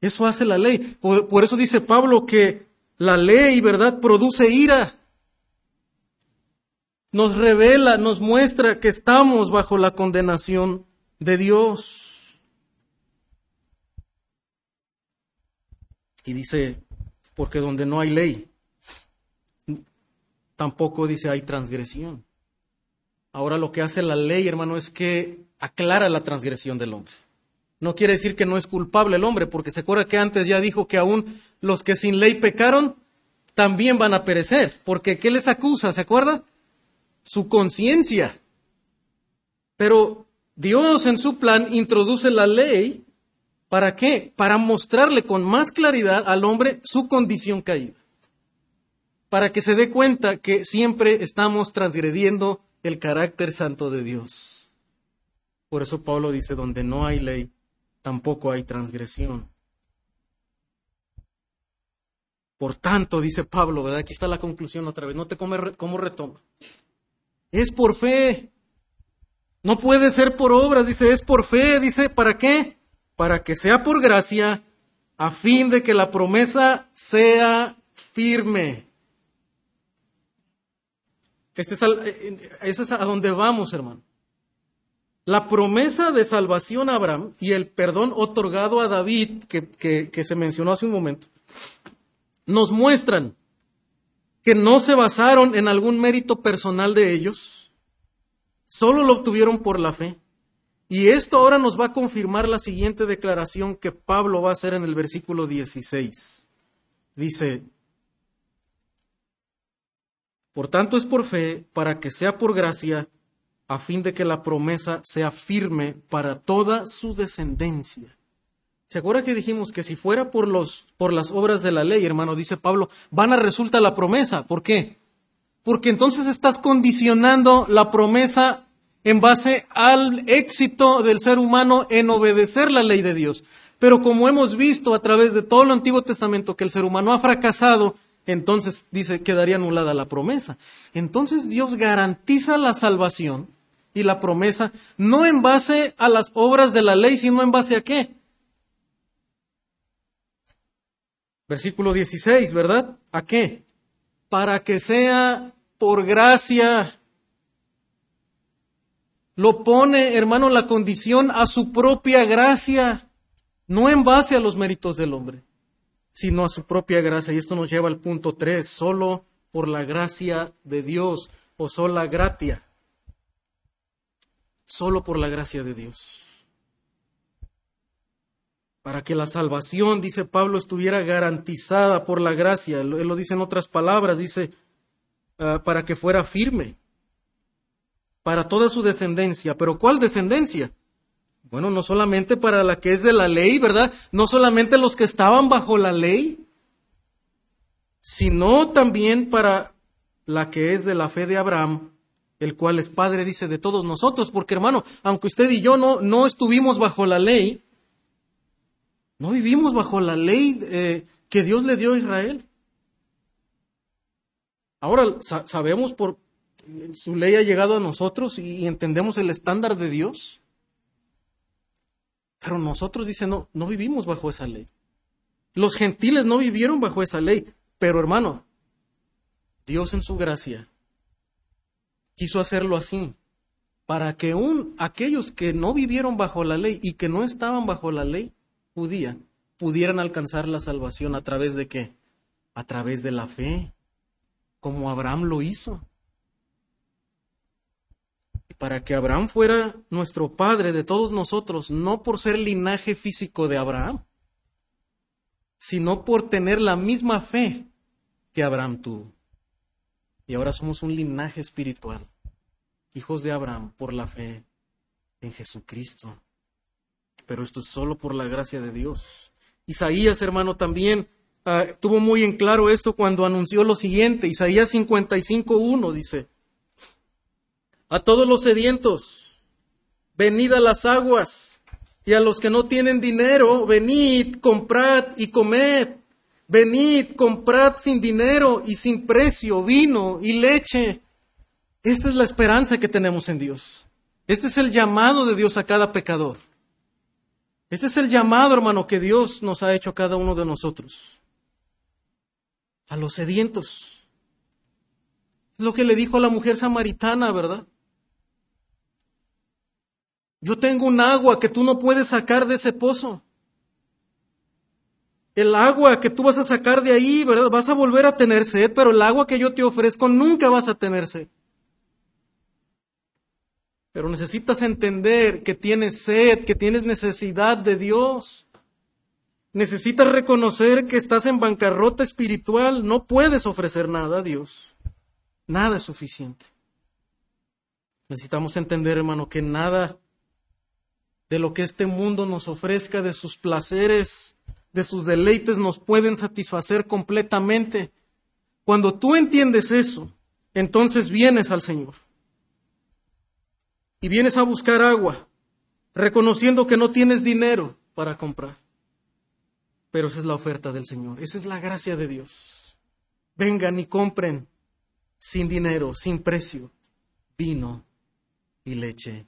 Speaker 1: Eso hace la ley. Por, eso dice Pablo que la ley, ¿verdad?, produce ira. Nos revela, nos muestra que estamos bajo la condenación de Dios. Y dice, porque donde no hay ley, tampoco dice hay transgresión. Ahora lo que hace la ley, hermano, es que aclara la transgresión del hombre. No quiere decir que no es culpable el hombre, porque se acuerda que antes ya dijo que aún los que sin ley pecaron también van a perecer. Porque ¿qué les acusa? ¿Se acuerda? Su conciencia. Pero Dios en su plan introduce la ley. ¿Para qué? Para mostrarle con más claridad al hombre su condición caída. Para que se dé cuenta que siempre estamos transgrediendo el carácter santo de Dios. Por eso Pablo dice, donde no hay ley, tampoco hay transgresión. Por tanto, dice Pablo, ¿verdad? Aquí está la conclusión otra vez. No te come, cómo retoma. Es por fe. No puede ser por obras, dice, es por fe, dice, ¿para qué? Para que sea por gracia, a fin de que la promesa sea firme. Este es, eh, eso es a donde vamos, hermano. La promesa de salvación a Abraham y el perdón otorgado a David, que, que se mencionó hace un momento, nos muestran que no se basaron en algún mérito personal de ellos, solo lo obtuvieron por la fe. Y esto ahora nos va a confirmar la siguiente declaración que Pablo va a hacer en el versículo 16. Dice, por tanto es por fe, para que sea por gracia, a fin de que la promesa sea firme para toda su descendencia. ¿Se acuerda que dijimos que si fuera por, los, por las obras de la ley, hermano, dice Pablo, van a resulta la promesa? ¿Por qué? Porque entonces estás condicionando la promesa en base al éxito del ser humano en obedecer la ley de Dios. Pero como hemos visto a través de todo el Antiguo Testamento que el ser humano ha fracasado, entonces dice quedaría anulada la promesa. Entonces Dios garantiza la salvación y la promesa no en base a las obras de la ley, sino en base a qué? Versículo 16, ¿verdad? ¿A qué? Para que sea por gracia. Lo pone, hermano, la condición a su propia gracia, no en base a los méritos del hombre, sino a su propia gracia. Y esto nos lleva al punto 3, solo por la gracia de Dios o sola gratia. Solo por la gracia de Dios para que la salvación, dice Pablo, estuviera garantizada por la gracia. Él lo dice en otras palabras, dice, ah, para que fuera firme, para toda su descendencia. Pero ¿cuál descendencia? Bueno, no solamente para la que es de la ley, ¿verdad? No solamente los que estaban bajo la ley, sino también para la que es de la fe de Abraham, el cual es padre, dice, de todos nosotros. Porque hermano, aunque usted y yo no, no estuvimos bajo la ley, no vivimos bajo la ley eh, que Dios le dio a Israel. Ahora sabemos por su ley ha llegado a nosotros y entendemos el estándar de Dios. Pero nosotros, dice, no, no vivimos bajo esa ley. Los gentiles no vivieron bajo esa ley. Pero hermano, Dios en su gracia quiso hacerlo así, para que un, aquellos que no vivieron bajo la ley y que no estaban bajo la ley, judía pudieran alcanzar la salvación a través de qué? A través de la fe, como Abraham lo hizo. Para que Abraham fuera nuestro padre de todos nosotros, no por ser linaje físico de Abraham, sino por tener la misma fe que Abraham tuvo. Y ahora somos un linaje espiritual, hijos de Abraham por la fe en Jesucristo pero esto es solo por la gracia de Dios. Isaías, hermano, también ah, tuvo muy en claro esto cuando anunció lo siguiente. Isaías 55.1 dice, a todos los sedientos, venid a las aguas, y a los que no tienen dinero, venid, comprad y comed. Venid, comprad sin dinero y sin precio vino y leche. Esta es la esperanza que tenemos en Dios. Este es el llamado de Dios a cada pecador. Este es el llamado, hermano, que Dios nos ha hecho a cada uno de nosotros. A los sedientos. Es lo que le dijo a la mujer samaritana, ¿verdad? Yo tengo un agua que tú no puedes sacar de ese pozo. El agua que tú vas a sacar de ahí, ¿verdad? Vas a volver a tener sed, pero el agua que yo te ofrezco nunca vas a tener sed. Pero necesitas entender que tienes sed, que tienes necesidad de Dios. Necesitas reconocer que estás en bancarrota espiritual. No puedes ofrecer nada a Dios. Nada es suficiente. Necesitamos entender, hermano, que nada de lo que este mundo nos ofrezca, de sus placeres, de sus deleites, nos pueden satisfacer completamente. Cuando tú entiendes eso, entonces vienes al Señor y vienes a buscar agua, reconociendo que no tienes dinero para comprar. Pero esa es la oferta del Señor, esa es la gracia de Dios. Vengan y compren sin dinero, sin precio, vino y leche.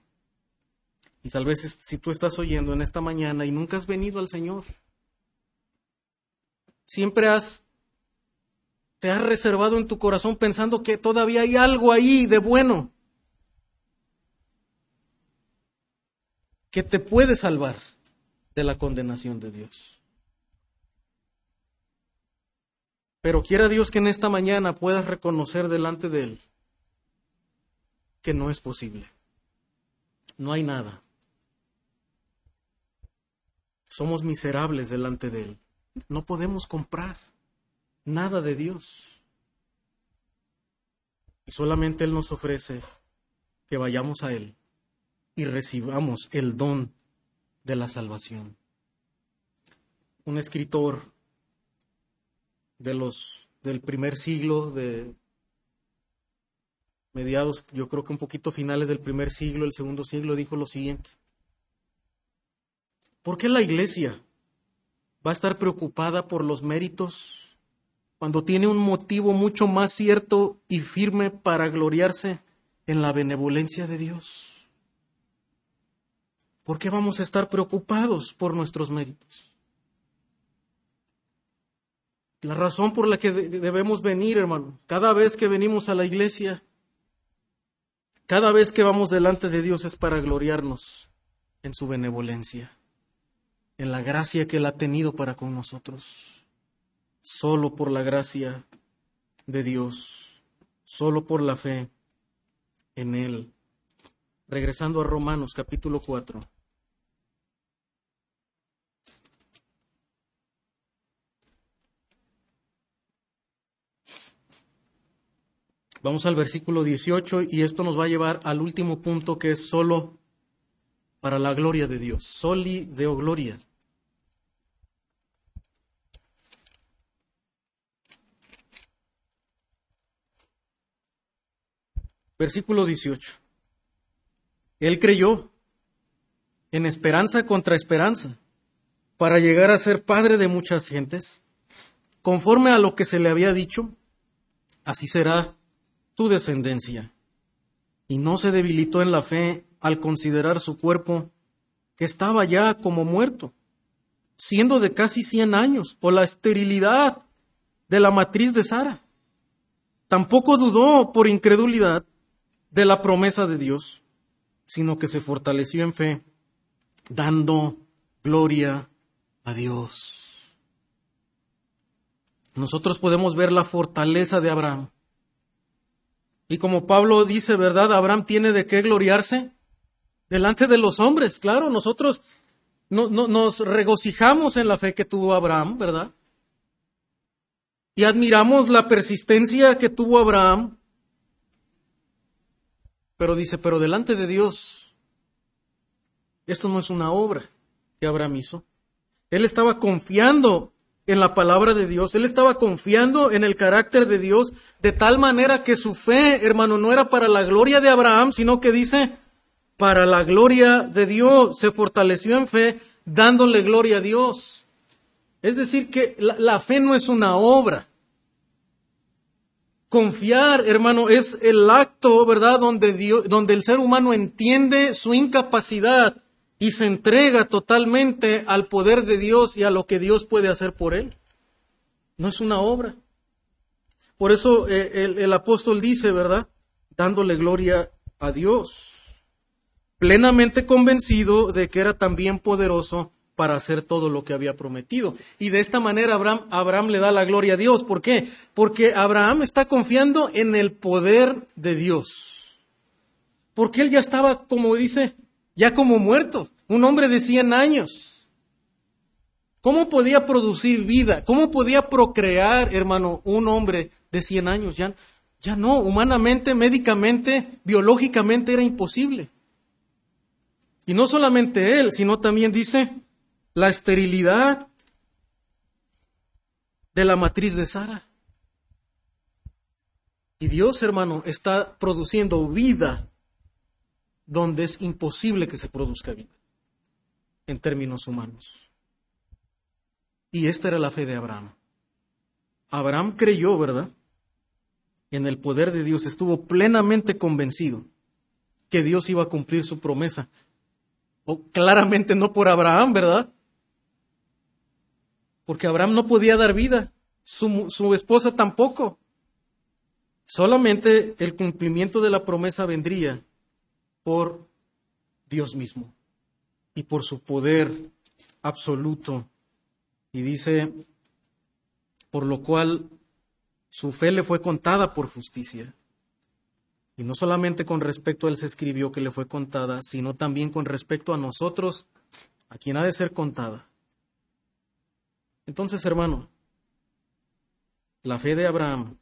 Speaker 1: Y tal vez si tú estás oyendo en esta mañana y nunca has venido al Señor, siempre has te has reservado en tu corazón pensando que todavía hay algo ahí de bueno. Que te puede salvar de la condenación de Dios. Pero quiera Dios que en esta mañana puedas reconocer delante de Él que no es posible. No hay nada. Somos miserables delante de Él. No podemos comprar nada de Dios. Y solamente Él nos ofrece que vayamos a Él y recibamos el don de la salvación. Un escritor de los del primer siglo de mediados, yo creo que un poquito finales del primer siglo, el segundo siglo, dijo lo siguiente. ¿Por qué la iglesia va a estar preocupada por los méritos cuando tiene un motivo mucho más cierto y firme para gloriarse en la benevolencia de Dios? ¿Por qué vamos a estar preocupados por nuestros méritos? La razón por la que debemos venir, hermano, cada vez que venimos a la iglesia, cada vez que vamos delante de Dios es para gloriarnos en su benevolencia, en la gracia que Él ha tenido para con nosotros. Solo por la gracia de Dios, solo por la fe en Él. Regresando a Romanos capítulo 4. Vamos al versículo 18 y esto nos va a llevar al último punto que es solo para la gloria de Dios. Soli deo gloria. Versículo 18. Él creyó en esperanza contra esperanza para llegar a ser padre de muchas gentes. Conforme a lo que se le había dicho, así será tu descendencia. Y no se debilitó en la fe al considerar su cuerpo, que estaba ya como muerto, siendo de casi cien años, o la esterilidad de la matriz de Sara. Tampoco dudó por incredulidad de la promesa de Dios, sino que se fortaleció en fe, dando gloria a Dios. Nosotros podemos ver la fortaleza de Abraham y como Pablo dice, ¿verdad? Abraham tiene de qué gloriarse delante de los hombres. Claro, nosotros no, nos regocijamos en la fe que tuvo Abraham, ¿verdad? Y admiramos la persistencia que tuvo Abraham. Pero dice, pero delante de Dios, esto no es una obra que Abraham hizo. Él estaba confiando en la palabra de Dios. Él estaba confiando en el carácter de Dios de tal manera que su fe, hermano, no era para la gloria de Abraham, sino que dice, para la gloria de Dios. Se fortaleció en fe dándole gloria a Dios. Es decir, que la, fe no es una obra. Confiar, hermano, es el acto, ¿verdad?, donde, Dios, donde el ser humano entiende su incapacidad y se entrega totalmente al poder de Dios y a lo que Dios puede hacer por él. No es una obra. Por eso eh, el, apóstol dice, ¿verdad? Dándole gloria a Dios, plenamente convencido de que era también poderoso para hacer todo lo que había prometido. Y de esta manera Abraham, Abraham le da la gloria a Dios. ¿Por qué? Porque Abraham está confiando en el poder de Dios. Porque él ya estaba, como dice, ya como muerto, un hombre de 100 años. ¿Cómo podía producir vida? ¿Cómo podía procrear, hermano, un hombre de 100 años? Ya, ya no, humanamente, médicamente, biológicamente era imposible. Y no solamente él, sino también dice la esterilidad de la matriz de Sara. Y Dios, hermano, está produciendo vida donde es imposible que se produzca vida en términos humanos. Y esta era la fe de Abraham. Abraham creyó, ¿verdad? En el poder de Dios, estuvo plenamente convencido que Dios iba a cumplir su promesa. O claramente no por Abraham, ¿verdad? Porque Abraham no podía dar vida, su, su esposa tampoco. Solamente el cumplimiento de la promesa vendría por Dios mismo y por su poder absoluto. Y dice, por lo cual su fe le fue contada por justicia. Y no solamente con respecto a él se escribió que le fue contada, sino también con respecto a nosotros, a quien ha de ser contada. Entonces, hermano, la fe de Abraham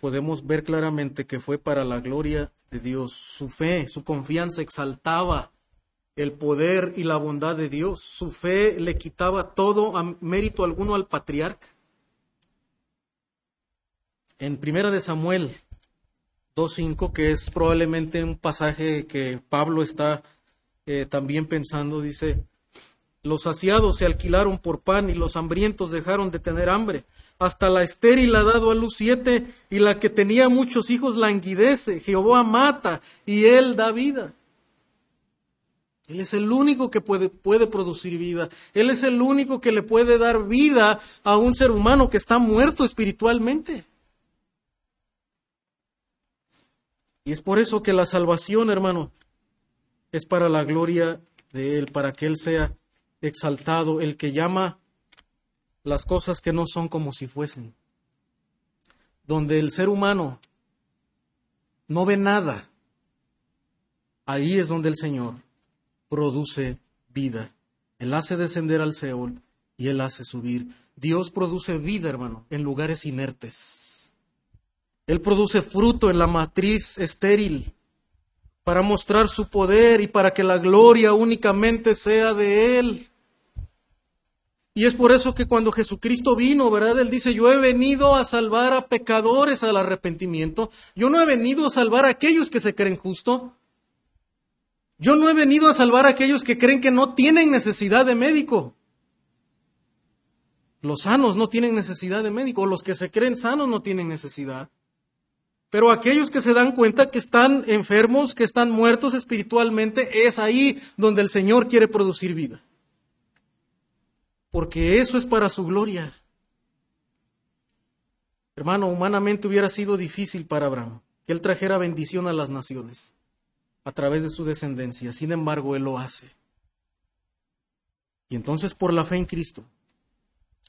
Speaker 1: podemos ver claramente que fue para la gloria de Dios. Su fe, su confianza exaltaba el poder y la bondad de Dios. Su fe le quitaba todo a mérito alguno al patriarca. En Primera de Samuel, 2.5, que es probablemente un pasaje que Pablo está eh, también pensando, dice, los saciados se alquilaron por pan y los hambrientos dejaron de tener hambre. Hasta la estéril ha dado a luz siete y la que tenía muchos hijos languidece. Jehová mata y él da vida. Él es el único que puede, puede, producir vida. Él es el único que le puede dar vida a un ser humano que está muerto espiritualmente. Y es por eso que la salvación, hermano, es para la gloria de Él, para que Él sea exaltado, el que llama las cosas que no son como si fuesen. Donde el ser humano no ve nada, ahí es donde el Señor produce vida. Él hace descender al Seol y Él hace subir. Dios produce vida, hermano, en lugares inertes. Él produce fruto en la matriz estéril para mostrar su poder y para que la gloria únicamente sea de Él. Y es por eso que cuando Jesucristo vino, ¿verdad? Él dice, yo he venido a salvar a pecadores al arrepentimiento. Yo no he venido a salvar a aquellos que se creen justos. Yo no he venido a salvar a aquellos que creen que no tienen necesidad de médico. Los sanos no tienen necesidad de médico. Los que se creen sanos no tienen necesidad. Pero aquellos que se dan cuenta que están enfermos, que están muertos espiritualmente, es ahí donde el Señor quiere producir vida porque eso es para su gloria. Hermano, humanamente hubiera sido difícil para Abraham que él trajera bendición a las naciones a través de su descendencia. Sin embargo, él lo hace. Y entonces por la fe en Cristo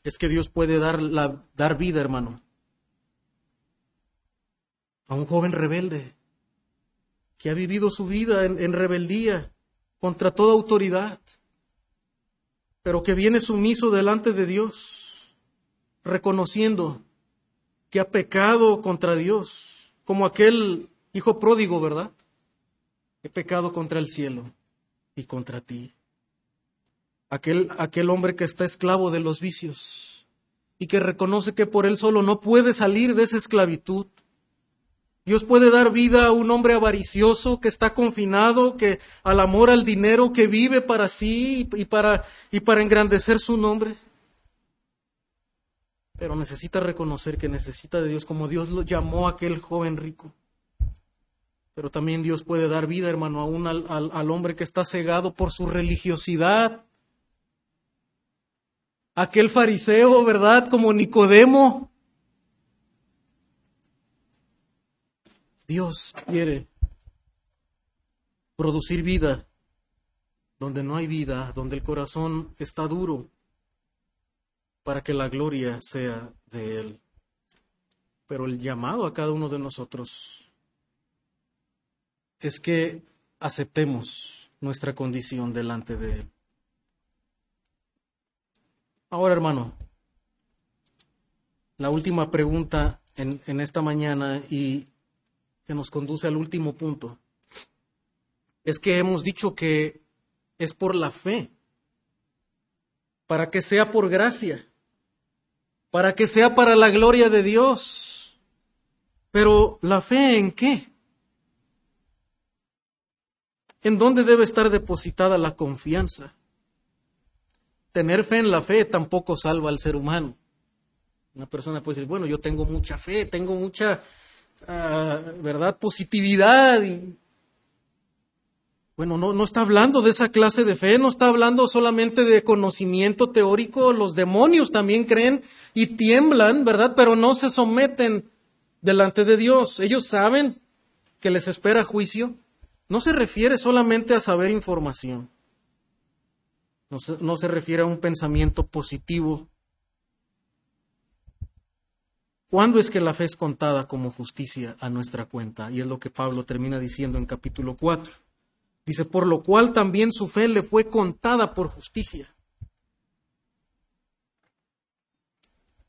Speaker 1: es que Dios puede dar, la, dar vida, hermano, a un joven rebelde que ha vivido su vida en rebeldía contra toda autoridad pero que viene sumiso delante de Dios, reconociendo que ha pecado contra Dios, como aquel hijo pródigo, ¿verdad? He pecado contra el cielo y contra ti. Aquel, aquel hombre que está esclavo de los vicios y que reconoce que por él solo no puede salir de esa esclavitud Dios puede dar vida a un hombre avaricioso que está confinado, que al amor al dinero, que vive para sí y para, y para engrandecer su nombre. Pero necesita reconocer que necesita de Dios como Dios lo llamó a aquel joven rico. Pero también Dios puede dar vida, hermano, aún al, al hombre que está cegado por su religiosidad. Aquel fariseo, ¿verdad? Como Nicodemo, Dios quiere producir vida donde no hay vida, donde el corazón está duro, para que la gloria sea de Él. Pero el llamado a cada uno de nosotros es que aceptemos nuestra condición delante de Él. Ahora, hermano, la última pregunta en, esta mañana y que nos conduce al último punto, es que hemos dicho que es por la fe, para que sea por gracia, para que sea para la gloria de Dios. Pero ¿la fe en qué? ¿En dónde debe estar depositada la confianza? Tener fe en la fe tampoco salva al ser humano. Una persona puede decir, bueno, yo tengo mucha fe, tengo mucha Ah, ¿verdad? Positividad y... Bueno, no, no está hablando de esa clase de fe, no está hablando solamente de conocimiento teórico, los demonios también creen y tiemblan, ¿verdad? Pero no se someten delante de Dios. Ellos saben que les espera juicio. No se refiere solamente a saber información. No se, refiere a un pensamiento positivo ¿Cuándo es que la fe es contada como justicia a nuestra cuenta? Y es lo que Pablo termina diciendo en capítulo 4. Dice, por lo cual también su fe le fue contada por justicia.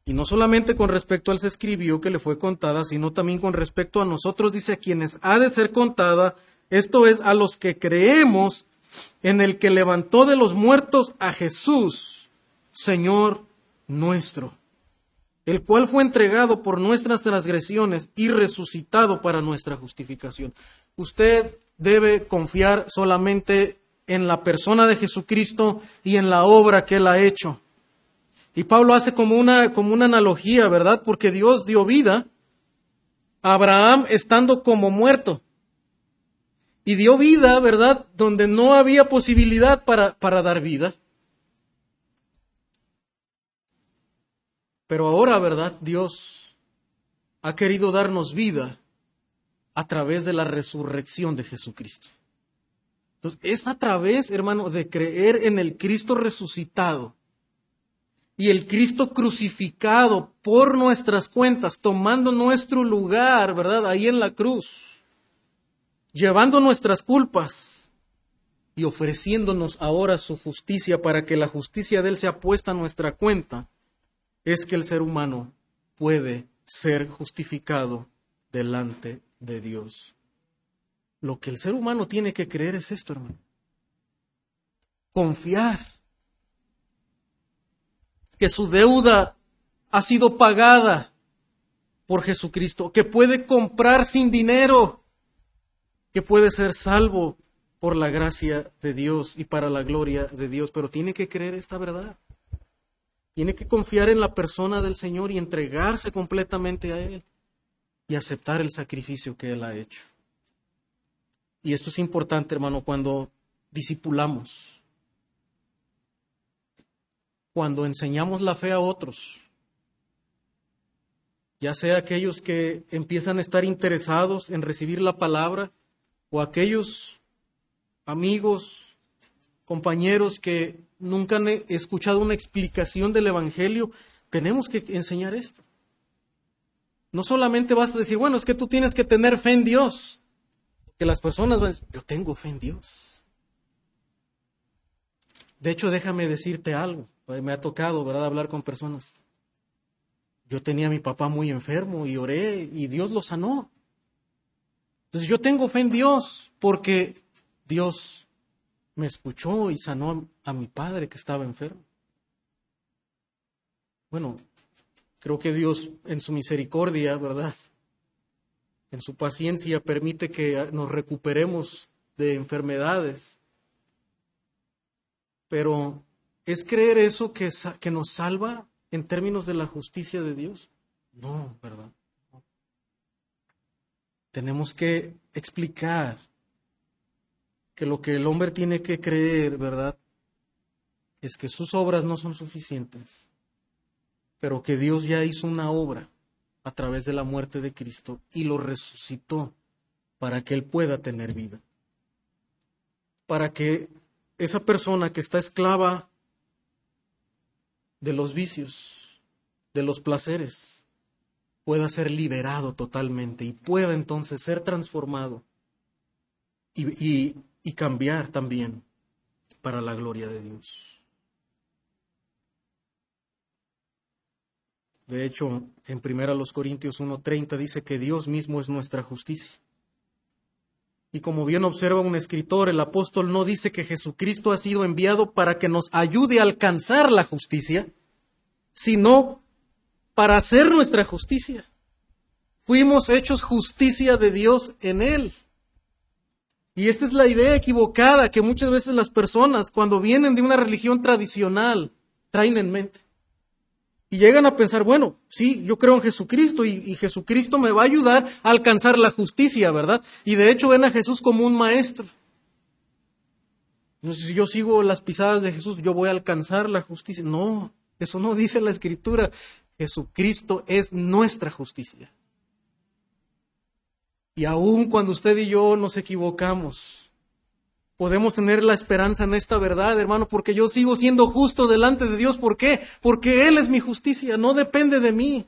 Speaker 1: Y no solamente con respecto al se escribió que le fue contada, sino también con respecto a nosotros, dice, a quienes ha de ser contada, esto es, a los que creemos en el que levantó de los muertos a Jesús, Señor nuestro el cual fue entregado por nuestras transgresiones y resucitado para nuestra justificación. Usted debe confiar solamente en la persona de Jesucristo y en la obra que Él ha hecho. Y Pablo hace como una, como una analogía, ¿verdad? Porque Dios dio vida a Abraham estando como muerto. Y dio vida, ¿verdad? Donde no había posibilidad para, para dar vida. Pero ahora, ¿verdad? Dios ha querido darnos vida a través de la resurrección de Jesucristo. Entonces, es a través, hermano, de creer en el Cristo resucitado y el Cristo crucificado por nuestras cuentas, tomando nuestro lugar, ¿verdad? Ahí en la cruz, llevando nuestras culpas y ofreciéndonos ahora su justicia para que la justicia de Él sea puesta a nuestra cuenta, es que el ser humano puede ser justificado delante de Dios. Lo que el ser humano tiene que creer es esto, hermano. Confiar que su deuda ha sido pagada por Jesucristo, que puede comprar sin dinero, que puede ser salvo por la gracia de Dios y para la gloria de Dios, pero tiene que creer esta verdad. Tiene que confiar en la persona del Señor y entregarse completamente a Él y aceptar el sacrificio que Él ha hecho. Y esto es importante, hermano, cuando discipulamos, cuando enseñamos la fe a otros, ya sea aquellos que empiezan a estar interesados en recibir la palabra o aquellos amigos, compañeros que nunca han escuchado una explicación del Evangelio, tenemos que enseñar esto. No solamente vas a decir, bueno, es que tú tienes que tener fe en Dios. Que las personas van a decir, yo tengo fe en Dios. De hecho, déjame decirte algo. Me ha tocado, ¿verdad?, hablar con personas. Yo tenía a mi papá muy enfermo y oré y Dios lo sanó. Entonces yo tengo fe en Dios porque Dios me escuchó y sanó a mi padre que estaba enfermo. Bueno, Creo que Dios en su misericordia, ¿verdad? En su paciencia permite que nos recuperemos de enfermedades. Pero ¿es creer eso que, que nos salva en términos de la justicia de Dios? No, ¿verdad? Tenemos que explicar que lo que el hombre tiene que creer, ¿verdad? Es que sus obras no son suficientes pero que Dios ya hizo una obra a través de la muerte de Cristo y lo resucitó para que Él pueda tener vida. Para que esa persona que está esclava de los vicios, de los placeres, pueda ser liberado totalmente y pueda entonces ser transformado y, y cambiar también para la gloria de Dios. De hecho, en 1 Corintios 1.30 dice que Dios mismo es nuestra justicia. Y como bien observa un escritor, el apóstol no dice que Jesucristo ha sido enviado para que nos ayude a alcanzar la justicia, sino para hacer nuestra justicia. Fuimos hechos justicia de Dios en Él. Y esta es la idea equivocada que muchas veces las personas, cuando vienen de una religión tradicional, traen en mente. Y llegan a pensar, bueno, sí, yo creo en Jesucristo y, Jesucristo me va a ayudar a alcanzar la justicia, ¿verdad? Y de hecho ven a Jesús como un maestro. si yo sigo las pisadas de Jesús, yo voy a alcanzar la justicia. No, eso no dice la Escritura. Jesucristo es nuestra justicia. Y aun cuando usted y yo nos equivocamos, Podemos tener la esperanza en esta verdad, hermano, porque yo sigo siendo justo delante de Dios. ¿Por qué? Porque Él es mi justicia, no depende de mí.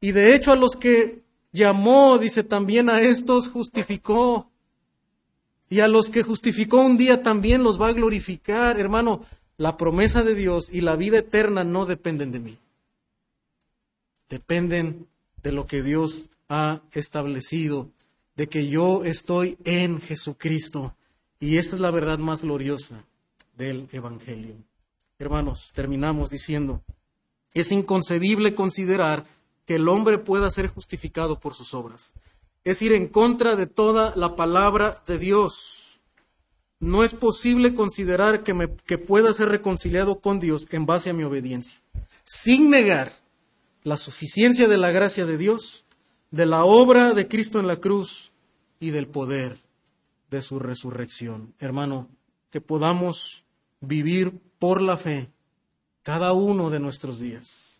Speaker 1: Y de hecho a los que llamó, dice también a estos justificó. Y a los que justificó un día también los va a glorificar. Hermano, la promesa de Dios y la vida eterna no dependen de mí. Dependen de lo que Dios ha establecido, de que yo estoy en Jesucristo y esta es la verdad más gloriosa del Evangelio. Hermanos, terminamos diciendo Es inconcebible considerar que el hombre pueda ser justificado por sus obras. Es ir en contra de toda la palabra de Dios. No es posible considerar que, me, que pueda ser reconciliado con Dios en base a mi obediencia, sin negar la suficiencia de la gracia de Dios, de la obra de Cristo en la cruz y del poder de su resurrección. Hermano, que podamos vivir por la fe cada uno de nuestros días.